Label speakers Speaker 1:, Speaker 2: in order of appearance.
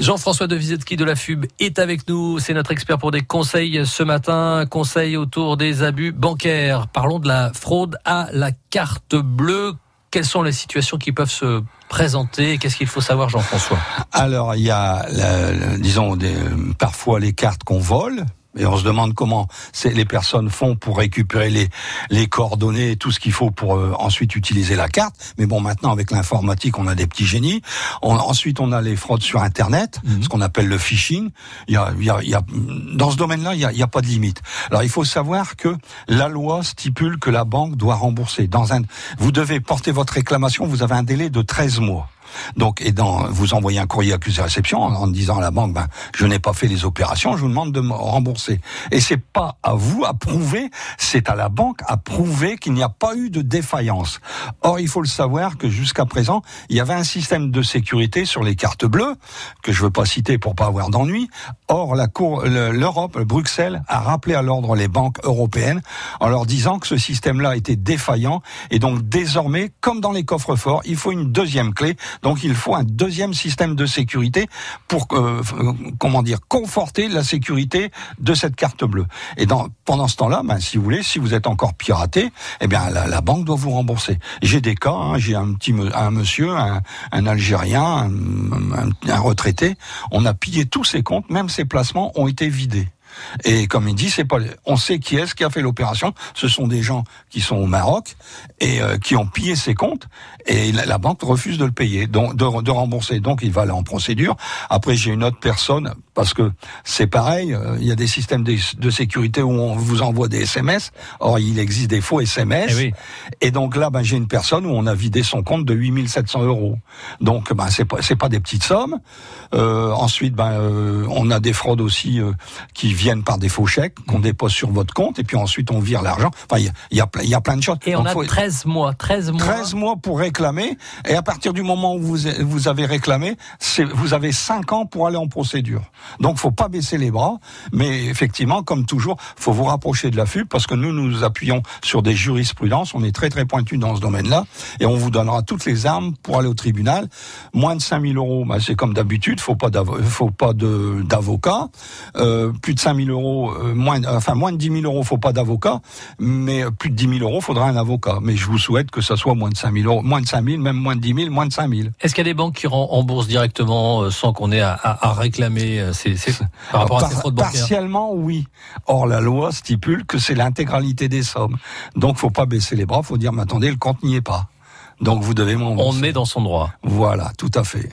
Speaker 1: Jean-François de Vizetki de la FUB est avec nous. C'est notre expert pour des conseils ce matin. Conseils autour des abus bancaires. Parlons de la fraude à la carte bleue. Quelles sont les situations qui peuvent se présenter? Qu'est-ce qu'il faut savoir, Jean-François?
Speaker 2: Alors, il y a, disons, parfois les cartes qu'on vole, et on se demande comment les personnes font pour récupérer les, les coordonnées, tout ce qu'il faut pour euh, ensuite utiliser la carte. Mais bon, maintenant avec l'informatique, on a des petits génies. ensuite, on a les fraudes sur Internet, mhm. ce qu'on appelle le phishing. Il y a, il y a, il y a dans ce domaine-là, il n'y a, a pas de limite. Alors, il faut savoir que la loi stipule que la banque doit rembourser. Dans un, vous devez porter votre réclamation. Vous avez un délai de 13 mois. Donc, et dans, vous envoyez un courrier accusé réception en, disant à la banque, ben, je n'ai pas fait les opérations, je vous demande de me rembourser. Et c'est pas à vous à prouver, c'est à la banque à prouver qu'il n'y a pas eu de défaillance. Or, il faut le savoir que jusqu'à présent, il y avait un système de sécurité sur les cartes bleues que je veux pas citer pour pas avoir d'ennui. Or, la Cour, l'Europe, Bruxelles a rappelé à l'ordre les banques européennes en leur disant que ce système-là était défaillant et donc désormais, comme dans les coffres forts, il faut une deuxième clé donc il faut un deuxième système de sécurité pour euh, comment dire conforter la sécurité de cette carte bleue. Et pendant ce temps-là, ben, si vous voulez, si vous êtes encore piraté, eh bien la, banque doit vous rembourser. J'ai des cas, hein, j'ai un petit un monsieur, un, un Algérien, un, un retraité, on a pillé tous ses comptes, même ses placements ont été vidés. Et comme il dit, c'est pas, on sait qui est-ce qui a fait l'opération. Ce sont des gens qui sont au Maroc et euh, qui ont pillé ses comptes et la, banque refuse de le payer, donc de, de, rembourser. Donc il va aller en procédure. Après, j'ai une autre personne parce que c'est pareil. Euh, il y a des systèmes de, sécurité où on vous envoie des SMS. Or, il existe des faux SMS. Et, eh et donc là, ben, j'ai une personne où on a vidé son compte de 8700 euros. Donc, ben, c'est pas, pas des petites sommes. Euh, ensuite, ben, euh, on a des fraudes aussi qui viennent par des faux chèques qu'on dépose sur votre compte et puis ensuite on vire l'argent. Enfin, il y a, y, a, y a plein de choses.
Speaker 1: Et on a 13 mois, 13 mois.
Speaker 2: 13 mois pour réclamer. Et à partir du moment où vous, vous avez réclamé, vous avez 5 ans pour aller en procédure. Donc, faut pas baisser les bras. Mais effectivement, comme toujours, faut vous rapprocher de la FUB parce que nous, nous appuyons sur des jurisprudences. On est très, très pointu dans ce domaine-là. Et on vous donnera toutes les armes pour aller au tribunal. Moins de 5000 euros, bah, c'est comme d'habitude. Faut pas faut pas d'avocat. Euh, plus de 5000 euros, euh, moins, enfin moins de 10 000 euros, faut pas d'avocat, mais plus de 10 000 euros, faudra un avocat. Mais je vous souhaite que ça soit moins de 5 000 euros, moins de 5 000, même moins de 10 000, moins de 5 000.
Speaker 1: Est-ce qu'il y a des banques qui remboursent directement euh, sans qu'on ait à, à, réclamer ces, ces, par rapport à ces fraudes bancaires
Speaker 2: Partiellement, oui. Or, la loi stipule que c'est l'intégralité des sommes. Donc, faut pas baisser les bras, faut dire, mais attendez, le compte n'y est pas. Donc, vous devez m'en
Speaker 1: On met dans son droit.
Speaker 2: Voilà, tout à fait.